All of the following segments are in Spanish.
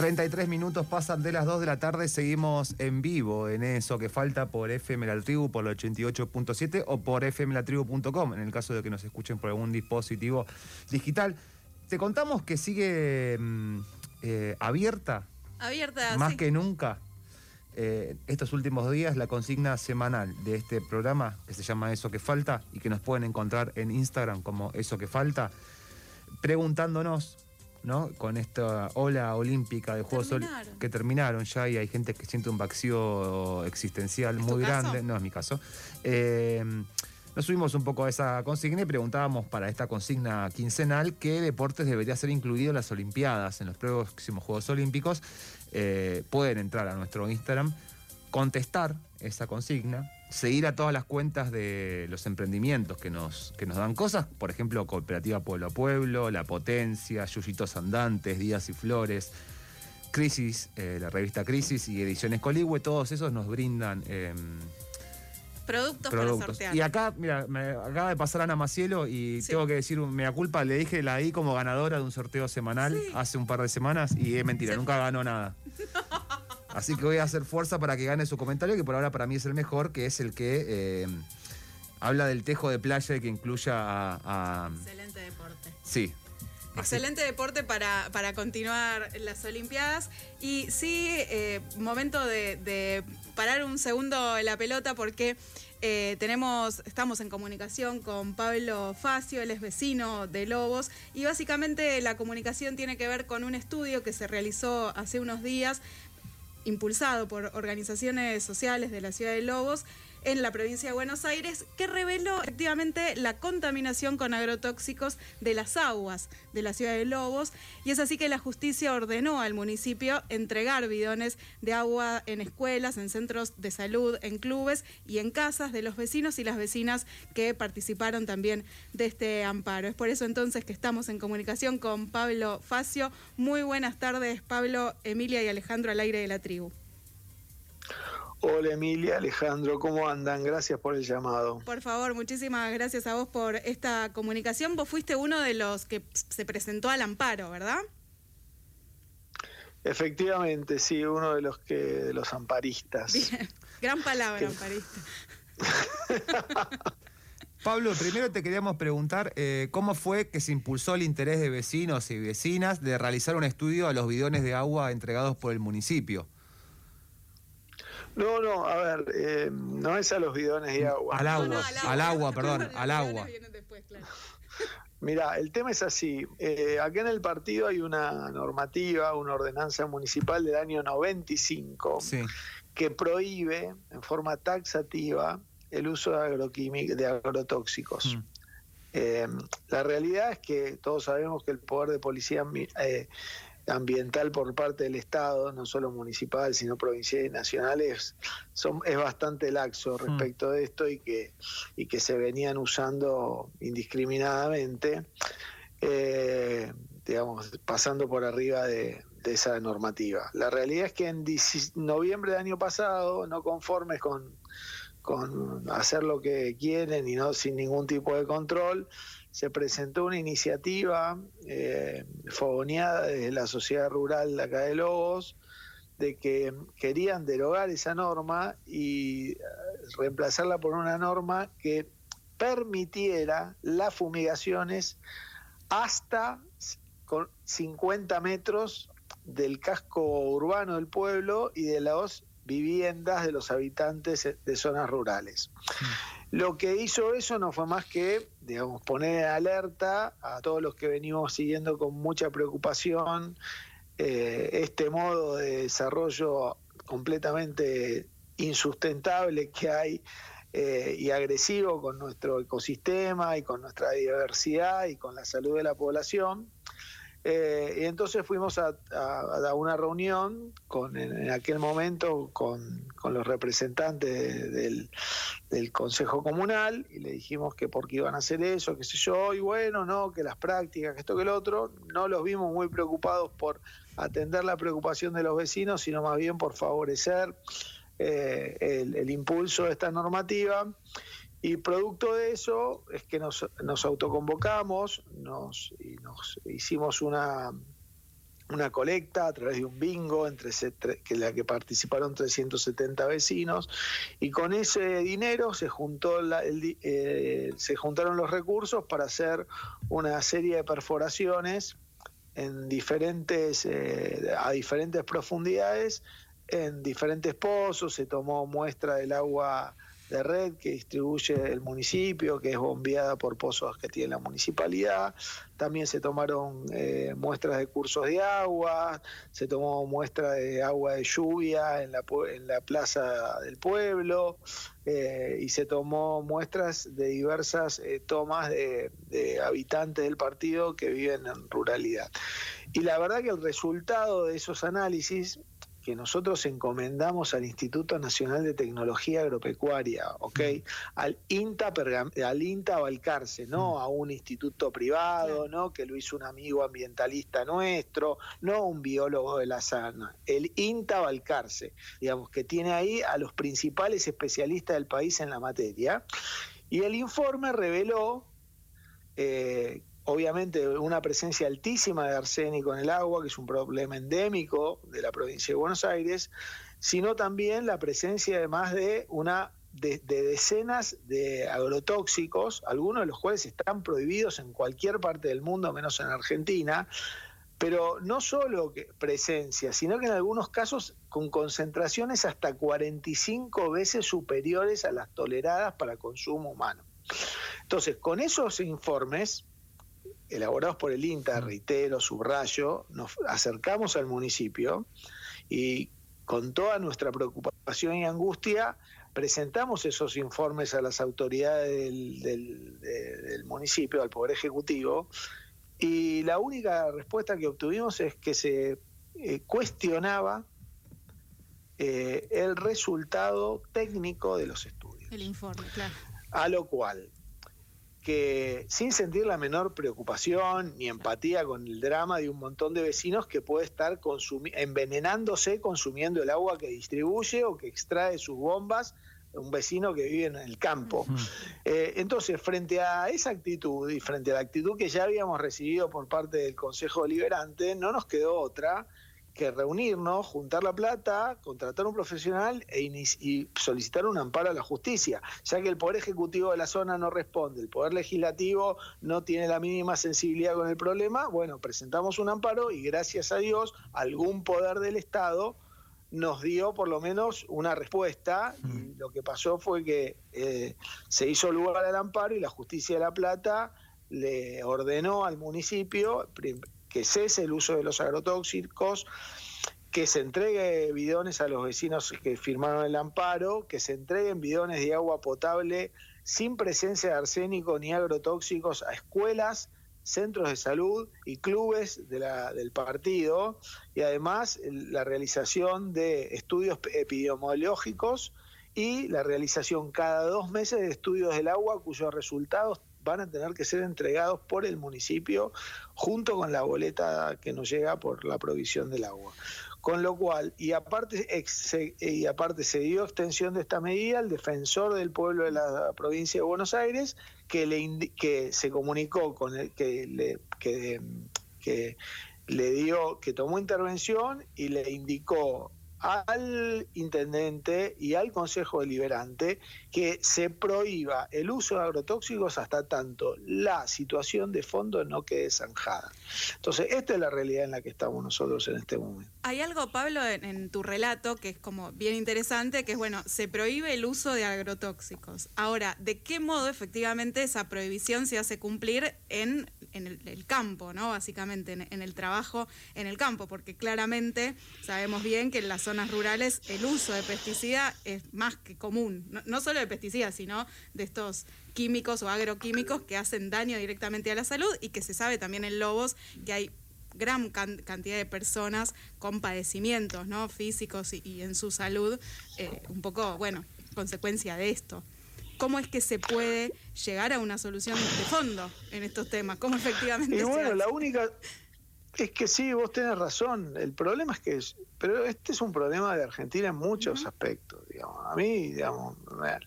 33 minutos pasan de las 2 de la tarde, seguimos en vivo en eso que falta por FM La Tribu, por el 88.7 o por fmlatribu.com, en el caso de que nos escuchen por algún dispositivo digital. Te contamos que sigue mm, eh, abierta. Abierta, Más que nunca. Eh, estos últimos días la consigna semanal de este programa que se llama Eso que falta y que nos pueden encontrar en Instagram como Eso que falta, preguntándonos ¿no? Con esta ola olímpica de Juegos Olímpicos que terminaron ya y hay gente que siente un vacío existencial muy grande, no es mi caso. Eh, nos subimos un poco a esa consigna y preguntábamos para esta consigna quincenal qué deportes debería ser incluido en las Olimpiadas, en los próximos Juegos Olímpicos. Eh, pueden entrar a nuestro Instagram, contestar esa consigna, seguir a todas las cuentas de los emprendimientos que nos, que nos dan cosas, por ejemplo, Cooperativa Pueblo a Pueblo, La Potencia, Yuyitos Andantes, Días y Flores, Crisis, eh, la revista Crisis y Ediciones Coligüe, todos esos nos brindan... Em, productos, para sortear. Y acá, mira, me acaba de pasar Ana Macielo y tengo que decir, me da culpa, le dije la I como ganadora de un sorteo semanal hace un par de semanas y es mentira, nunca ganó nada. Así que voy a hacer fuerza para que gane su comentario, que por ahora para mí es el mejor, que es el que eh, habla del tejo de playa y que incluya a, Excelente deporte. Sí. Excelente deporte para, para, continuar las Olimpiadas. Y sí, eh, momento de, parar un segundo la pelota porque eh, tenemos, estamos en comunicación con Pablo Facio, él es vecino de Lobos, y básicamente la comunicación tiene que ver con un estudio que se realizó hace unos días impulsado por organizaciones sociales de la ciudad de Lobos en la provincia de Buenos Aires, que reveló efectivamente la contaminación con agrotóxicos de las aguas de la ciudad de Lobos. Y es así que la justicia ordenó al municipio entregar bidones de agua en escuelas, en centros de salud, en clubes y en casas de los vecinos y las vecinas que participaron también de este amparo. Es por eso entonces que estamos en comunicación con Pablo Facio. Muy buenas tardes, Pablo, Emilia y Alejandro al aire de la tribu. Hola Emilia, Alejandro, ¿cómo andan? Gracias por el llamado. Por favor, muchísimas gracias a vos por esta comunicación. Vos fuiste uno de los que se presentó al amparo, ¿verdad? Efectivamente, sí, uno de los que de los amparistas. Bien, gran palabra, amparista. Pablo, primero te queríamos preguntar eh, cómo fue que se impulsó el interés de vecinos y vecinas de realizar un estudio a los bidones de agua entregados por el municipio. No, no, a ver, eh, no es a los bidones de agua. Al agua, al agua, perdón, al agua. Mira, el tema es así. Eh, acá en el partido hay una normativa, una ordenanza municipal del año 95 que prohíbe en forma taxativa el uso de, de agrotóxicos. Mm. Eh, la realidad es que todos sabemos que el poder de policía eh, ambiental por parte del Estado, no solo municipal, sino provincial y nacional, es, es bastante laxo mm. respecto de esto y que, y que se venían usando indiscriminadamente, eh, digamos, pasando por arriba de, esa normativa. La realidad es que en noviembre del año pasado, no conformes con, con hacer lo que quieren y no sin ningún tipo de control, se presentó una iniciativa eh, fogoneada desde la sociedad rural de acá de Lobos, de que querían derogar esa norma y eh, reemplazarla por una norma que permitiera las fumigaciones hasta 50 metros del casco urbano del pueblo y de las viviendas de los habitantes de zonas rurales. Lo que hizo eso no fue más que, digamos, poner en alerta a todos los que venimos siguiendo con mucha preocupación eh, este modo de desarrollo completamente insustentable que hay eh, y agresivo con nuestro ecosistema y con nuestra diversidad y con la salud de la población. Eh, y entonces fuimos a, una reunión con, en, aquel momento con, los representantes del, Consejo Comunal y le dijimos que por qué iban a hacer eso, qué sé yo, y bueno, no, que las prácticas, que esto, que el otro, no los vimos muy preocupados por atender la preocupación de los vecinos, sino más bien por favorecer eh, el, impulso de esta normativa. Y producto de eso es que nos, autoconvocamos, nos, y nos hicimos una, una colecta a través de un bingo entre que la que participaron 370 vecinos y con ese dinero se juntó eh, se juntaron los recursos para hacer una serie de perforaciones en diferentes eh, a diferentes profundidades en diferentes pozos, se tomó muestra del agua de red que distribuye el municipio, que es bombeada por pozos que tiene la municipalidad. También se tomaron eh, muestras de cursos de agua, se tomó muestra de agua de lluvia en la, en la plaza del pueblo eh, y se tomó muestras de diversas eh, tomas de, de habitantes del partido que viven en ruralidad. Y la verdad que el resultado de esos análisis que nosotros encomendamos al Instituto Nacional de Tecnología Agropecuaria, ¿ok? Al INTA, al INTA Balcarce, no a un instituto privado, no que lo hizo un amigo ambientalista nuestro, no un biólogo de la sana, el INTA Balcarce, digamos, que tiene ahí a los principales especialistas del país en la materia. Y el informe reveló eh, obviamente una presencia altísima de arsénico en el agua, que es un problema endémico de la provincia de Buenos Aires, sino también la presencia además de una de, decenas de agrotóxicos, algunos de los cuales están prohibidos en cualquier parte del mundo, menos en Argentina, pero no solo presencia, sino que en algunos casos con concentraciones hasta 45 veces superiores a las toleradas para consumo humano. Entonces, con esos informes, elaborados por el INTA, reitero, subrayo, nos acercamos al municipio y con toda nuestra preocupación y angustia presentamos esos informes a las autoridades del, municipio, al Poder Ejecutivo, y la única respuesta que obtuvimos es que se eh, cuestionaba eh, el resultado técnico de los estudios. El informe, claro. A lo cual que sin sentir la menor preocupación ni empatía con el drama de un montón de vecinos que puede estar envenenándose consumiendo el agua que distribuye o que extrae sus bombas un vecino que vive en el campo. Eh, entonces, frente a esa actitud y frente a la actitud que ya habíamos recibido por parte del Consejo Deliberante, no nos quedó otra que reunirnos, juntar la plata, contratar un profesional e y solicitar un amparo a la justicia, ya que el Poder Ejecutivo de la zona no responde, el Poder Legislativo no tiene la mínima sensibilidad con el problema, bueno, presentamos un amparo y gracias a Dios algún poder del Estado nos dio por lo menos una respuesta. Y mm. lo que pasó fue que eh, se hizo lugar al amparo y la justicia de La Plata le ordenó al municipio que cese el uso de los agrotóxicos, que se entregue bidones a los vecinos que firmaron el amparo, que se entreguen bidones de agua potable sin presencia de arsénico ni agrotóxicos a escuelas, centros de salud y clubes del partido y además la realización de estudios epidemiológicos y la realización cada dos meses de estudios del agua cuyos resultados van a tener que ser entregados por el municipio junto con la boleta que nos llega por la provisión del agua. Con lo cual, y aparte, se, y aparte se dio extensión de esta medida, el defensor del pueblo de la provincia de Buenos Aires, que, le que se comunicó con el que le, que le dio, que tomó intervención y le indicó al intendente y al Consejo Deliberante que se prohíba el uso de agrotóxicos hasta tanto la situación de fondo no quede zanjada. Entonces, esta es la realidad en la que estamos nosotros en este momento. Hay algo, Pablo, en, tu relato que es como bien interesante, que es, bueno, se prohíbe el uso de agrotóxicos. Ahora, ¿de qué modo efectivamente esa prohibición se hace cumplir en, el, campo, ¿no? Básicamente, en, el trabajo en el campo, porque claramente sabemos bien que en las zonas rurales el uso de pesticida es más que común, no, solo de pesticidas, sino de estos químicos o agroquímicos que hacen daño directamente a la salud y que se sabe también en lobos que hay gran cantidad de personas con padecimientos ¿no? físicos y, en su salud, eh, un poco, bueno, consecuencia de esto. ¿Cómo es que se puede llegar a una solución de fondo en estos temas? ¿Cómo efectivamente y bueno, la única, es que sí, vos tenés razón. El problema es que, pero este es un problema de Argentina en muchos aspectos. Digamos. A mí, digamos,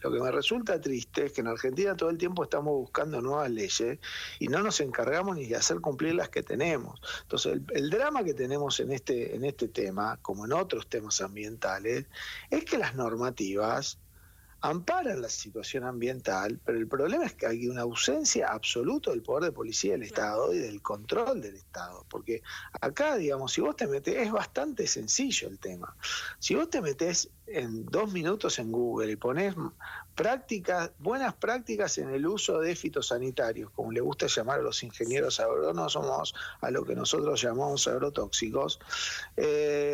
lo que me resulta triste es que en Argentina todo el tiempo estamos buscando nuevas leyes y no nos encargamos ni de hacer cumplir las que tenemos. Entonces, el, el drama que tenemos en este, en este tema, como en otros temas ambientales, es que las normativas amparan la situación ambiental, pero el problema es que hay una ausencia absoluta del poder de policía del Estado y del control del Estado, porque acá, digamos, si vos te metes, es bastante sencillo el tema. Si vos te metes en dos minutos en Google y pones prácticas, buenas prácticas en el uso de fitosanitarios, como le gusta llamar a los ingenieros agrónomos, a lo que nosotros llamamos agrotóxicos, eh,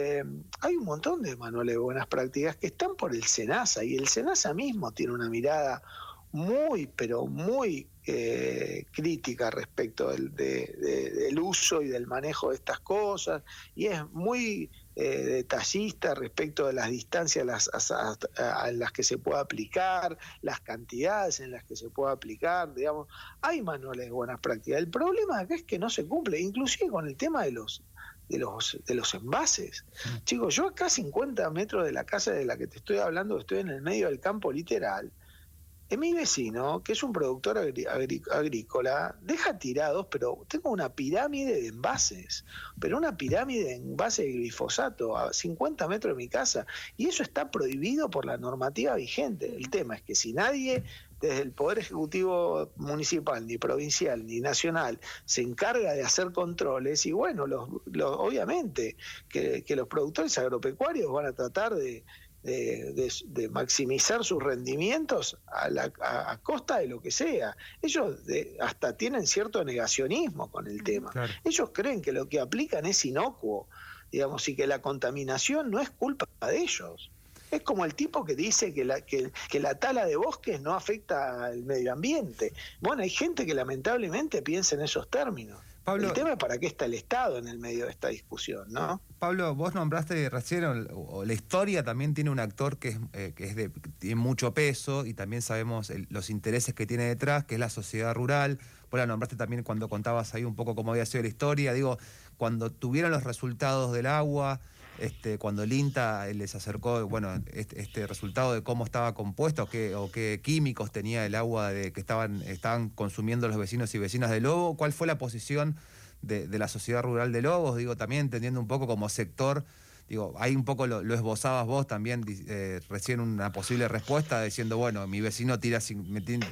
hay un montón de manuales de buenas prácticas que están por el SENASA y el SENASA mismo tiene una mirada muy, pero muy eh, crítica respecto del, del uso y del manejo de estas cosas y es muy eh, detallista respecto de las distancias las, a, las que se puede aplicar, las cantidades en las que se puede aplicar, digamos, hay manuales de buenas prácticas. El problema acá es que no se cumple, inclusive con el tema de los de los, de los envases. Mm. Chicos, yo acá a 50 metros de la casa de la que te estoy hablando, estoy en el medio del campo literal, en mi vecino, que es un productor agrícola, deja tirados, pero tengo una pirámide de envases, pero una pirámide de envases de glifosato a 50 metros de mi casa, y eso está prohibido por la normativa vigente. El tema es que si nadie desde el Poder Ejecutivo Municipal, ni provincial, ni nacional, se encarga de hacer controles, y bueno, los, obviamente que los productores agropecuarios van a tratar de de, maximizar sus rendimientos a, la, a, costa de lo que sea. Ellos hasta tienen cierto negacionismo con el tema. Ellos creen que lo que aplican es inocuo, digamos, y que la contaminación no es culpa de ellos. Es como el tipo que dice que la, que, que la tala de bosques no afecta al medio ambiente. Bueno, hay gente que lamentablemente piensa en esos términos el tema es para qué está el Estado en el medio de esta discusión, ¿no? Pablo, vos nombraste recién, o, la historia también tiene un actor que, es, eh, que es de, tiene mucho peso y también sabemos los intereses que tiene detrás, que es la sociedad rural. Vos la nombraste también cuando contabas ahí un poco cómo había sido la historia. Digo, cuando tuvieron los resultados del agua, este, cuando el INTA les acercó bueno, este, este, resultado de cómo estaba compuesto qué, o qué químicos tenía el agua de, que estaban, estaban consumiendo los vecinos y vecinas de Lobo, ¿cuál fue la posición de, de la sociedad rural de Lobos? Digo, también entendiendo un poco como sector digo, ahí un poco lo, esbozabas vos también eh, recién una posible respuesta diciendo, bueno, mi vecino tira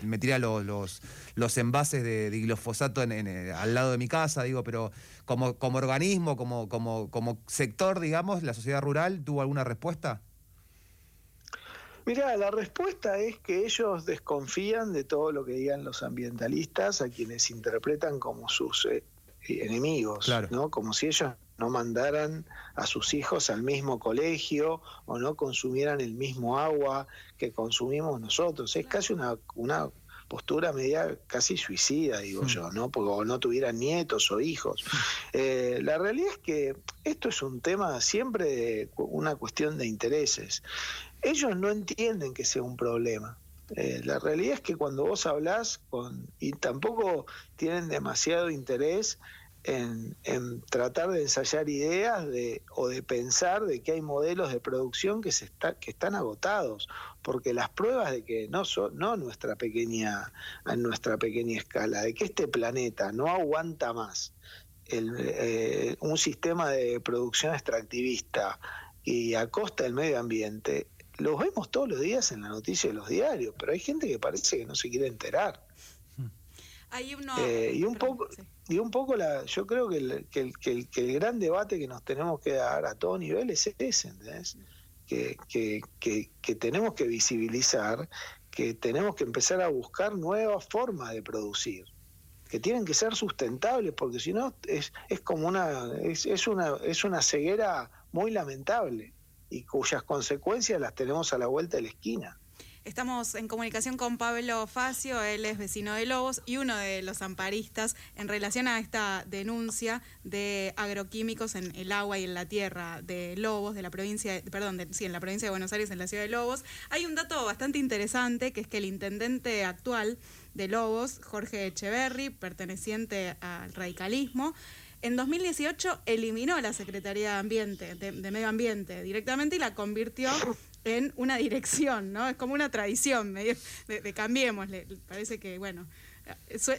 me, tira los, los, envases de, glifosato en, eh, al lado de mi casa, digo, pero como, como organismo, como, como, como sector, digamos, la sociedad rural, ¿tuvo alguna respuesta? Mira, la respuesta es que ellos desconfían de todo lo que digan los ambientalistas, a quienes interpretan como sus eh, enemigos, ¿no? Como si ellos no mandaran a sus hijos al mismo colegio o no consumieran el mismo agua que consumimos nosotros. Es casi una, una postura media casi suicida, digo hmm. yo, ¿no? Porque no tuvieran nietos o hijos. Eh, la realidad es que esto es un tema siempre de una cuestión de intereses. Ellos no entienden que sea un problema. Eh, la realidad es que cuando vos hablás con, y tampoco tienen demasiado interés en, tratar de ensayar ideas de, o de pensar de que hay modelos de producción que, se está, que están agotados, porque las pruebas de que no, son, no nuestra pequeña, en nuestra pequeña escala, de que este planeta no aguanta más el, eh, un sistema de producción extractivista y a costa del medio ambiente, los vemos todos los días en la noticia de los diarios, pero hay gente que parece que no se quiere enterar. Hay uno, eh, y un poco, y un poco la, yo creo que el, que, el, que, el, gran debate que nos tenemos que dar a todo nivel es ese, ¿entendés? Que, que, tenemos que visibilizar, que tenemos que empezar a buscar nuevas formas de producir, que tienen que ser sustentables, porque si no es, es como una es, es una es una ceguera muy lamentable y cuyas consecuencias las tenemos a la vuelta de la esquina. Estamos en comunicación con Pablo Facio, él es vecino de Lobos y uno de los amparistas en relación a esta denuncia de agroquímicos en el agua y en la tierra de Lobos, de la provincia, perdón, sí, en la provincia de Buenos Aires, en la ciudad de Lobos. Hay un dato bastante interesante que es que el intendente actual de Lobos, Jorge Echeverry, perteneciente al radicalismo, en 2018 eliminó la Secretaría de Ambiente, de, Medio Ambiente directamente y la convirtió en una dirección, ¿no? Es como una tradición medio de, de cambiémosle. Parece que, bueno,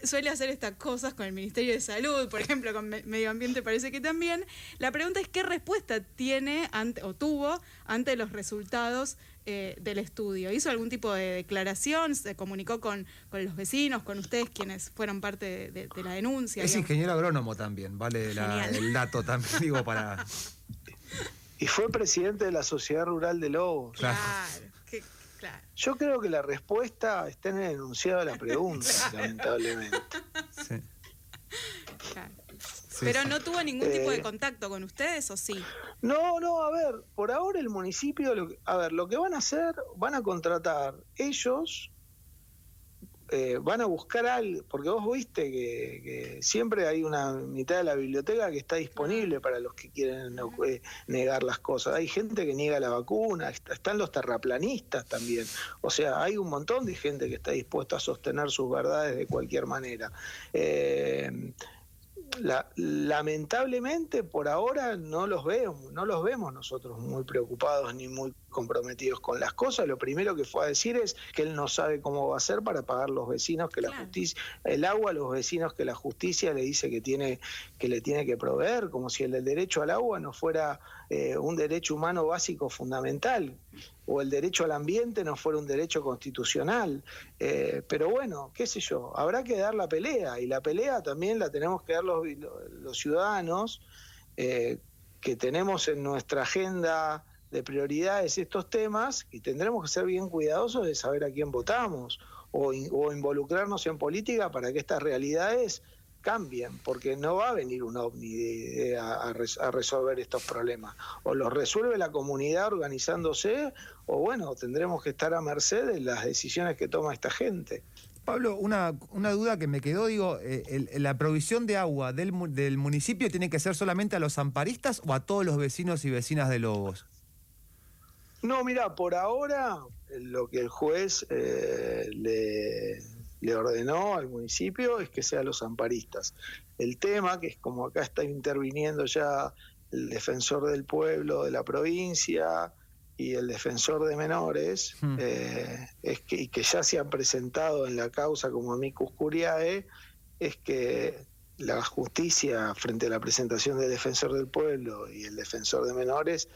suele hacer estas cosas con el Ministerio de Salud, por ejemplo, con Medio Ambiente parece que también. La pregunta es qué respuesta tiene ante, o tuvo ante los resultados eh, del estudio. ¿Hizo algún tipo de declaración? ¿Se comunicó con, con los vecinos, con ustedes quienes fueron parte de, la denuncia? Es ingeniero agrónomo también, vale el dato también, digo, para... Y fue presidente de la Sociedad Rural de Lobos. Claro, Yo creo que la respuesta está en el enunciado de la pregunta, lamentablemente. Sí. Pero no tuvo ningún tipo de eh, contacto con ustedes, ¿o sí? No, no, a ver, por ahora el municipio, a ver, lo que van a hacer, van a contratar ellos eh, van a buscar algo, porque vos viste que, siempre hay una mitad de la biblioteca que está disponible para los que quieren eh, negar las cosas. Hay gente que niega la vacuna, están los terraplanistas también. O sea, hay un montón de gente que está dispuesta a sostener sus verdades de cualquier manera. Eh, lamentablemente por ahora no los veo, no los vemos nosotros muy preocupados ni muy comprometidos con las cosas. Lo primero que fue a decir es que él no sabe cómo va a hacer para pagar los vecinos que la justicia, el agua a los vecinos que la justicia le dice que tiene, que le tiene que proveer, como si el del derecho al agua no fuera eh, un derecho humano básico fundamental o el derecho al ambiente no fuera un derecho constitucional. Eh, pero bueno, qué sé yo, habrá que dar la pelea y la pelea también la tenemos que dar los, los ciudadanos eh, que tenemos en nuestra agenda de prioridades estos temas y tendremos que ser bien cuidadosos de saber a quién votamos o, o involucrarnos en política para que estas realidades cambien, porque no va a venir un ovni a, resolver estos problemas. O los resuelve la comunidad organizándose, o bueno, tendremos que estar a merced de las decisiones que toma esta gente. Pablo, una, una duda que me quedó, digo, eh, ¿la provisión de agua del, del municipio tiene que ser solamente a los amparistas o a todos los vecinos y vecinas de Lobos? No, mira, por ahora lo que el juez eh, le, le ordenó al municipio es que sean los amparistas. El tema, que es como acá está interviniendo ya el defensor del pueblo de la provincia y el defensor de menores, hmm. eh, es que, y que ya se han presentado en la causa como amicus curiae, es que la justicia frente a la presentación del defensor del pueblo y el defensor de menores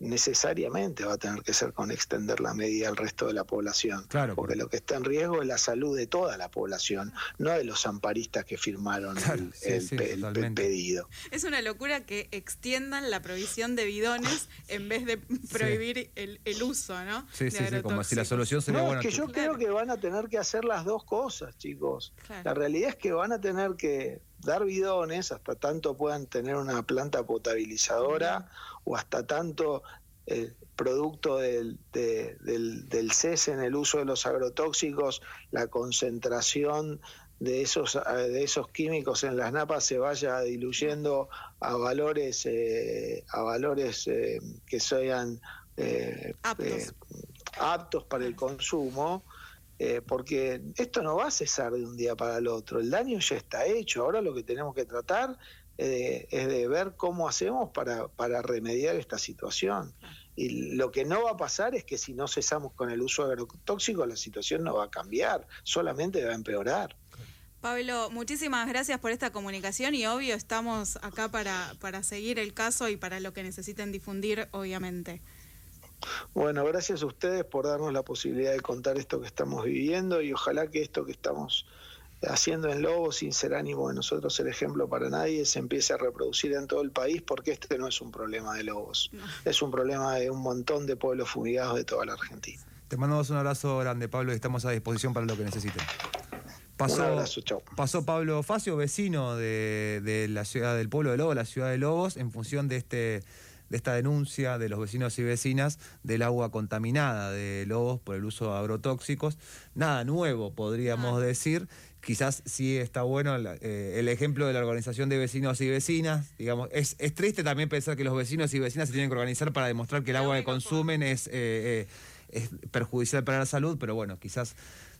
necesariamente va a tener que ser con extender la medida al resto de la población. Claro, porque lo que está en riesgo es la salud de toda la población, no de los amparistas que firmaron el, pedido. Es una locura que extiendan la provisión de bidones en vez de prohibir el, uso, ¿no? Sí, sí, sí, como si la solución sería no, Es que yo creo que van a tener que hacer las dos cosas, chicos. La realidad es que van a tener que dar bidones hasta tanto puedan tener una planta potabilizadora o hasta tanto eh, producto del, del, cese en el uso de los agrotóxicos, la concentración de esos, de esos químicos en las napas se vaya diluyendo a valores, eh, a valores eh, que sean aptos. aptos para el consumo. Porque esto no va a cesar de un día para el otro, el daño ya está hecho, ahora lo que tenemos que tratar es de ver cómo hacemos para, para remediar esta situación. Y lo que no va a pasar es que si no cesamos con el uso de agrotóxicos, la situación no va a cambiar, solamente va a empeorar. Pablo, muchísimas gracias por esta comunicación y obvio estamos acá para, para seguir el caso y para lo que necesiten difundir, obviamente. Bueno, gracias a ustedes por darnos la posibilidad de contar esto que estamos viviendo y ojalá que esto que estamos haciendo en Lobos, sin ser ánimo de nosotros ser ejemplo para nadie, se empiece a reproducir en todo el país porque este no es un problema de Lobos, es un problema de un montón de pueblos fumigados de toda la Argentina. Te mandamos un abrazo grande, Pablo, y estamos a disposición para lo que necesiten. Pasó, un abrazo, chau. pasó Pablo Facio, vecino de, de la ciudad del pueblo de Lobos, la ciudad de Lobos, en función de este de esta denuncia de los vecinos y vecinas del agua contaminada de Lobos por el uso de agrotóxicos. Nada nuevo, podríamos ah. decir. Quizás sí está bueno eh, el ejemplo de la organización de vecinos y vecinas. Digamos, es, es, triste también pensar que los vecinos y vecinas se tienen que organizar para demostrar que el agua que consumen es, eh, eh, es perjudicial para la salud, pero bueno, quizás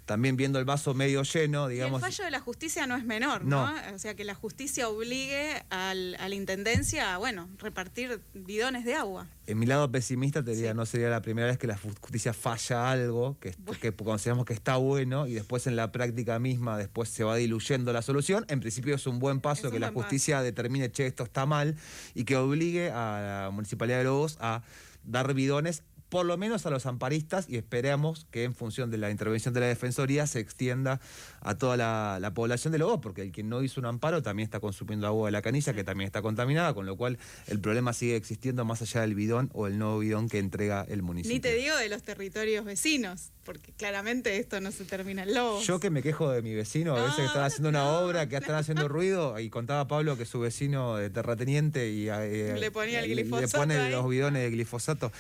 también viendo el vaso medio lleno, digamos. el fallo de la justicia no es menor, ¿no? O sea, que la justicia obligue al, a la intendencia a, bueno, repartir bidones de agua. En mi lado pesimista te diría, no sería la primera vez que la justicia falla algo, que, que consideramos que está bueno, y después en la práctica misma, después se va diluyendo la solución. En principio es un buen paso que la justicia determine, che, esto está mal, y que obligue a la Municipalidad de Lobos a dar bidones por lo menos a los amparistas y esperamos que en función de la intervención de la Defensoría se extienda a toda la, población de Lobos, porque el que no hizo un amparo también está consumiendo agua de la canilla, que también está contaminada, con lo cual el problema sigue existiendo más allá del bidón o el nuevo bidón que entrega el municipio. Ni te digo de los territorios vecinos, porque claramente esto no se termina en Lobos. Yo que me quejo de mi vecino, a veces que están haciendo una obra, que están haciendo ruido, y contaba Pablo que su vecino de terrateniente y, eh, le ponía el glifosato le pone los bidones de glifosato.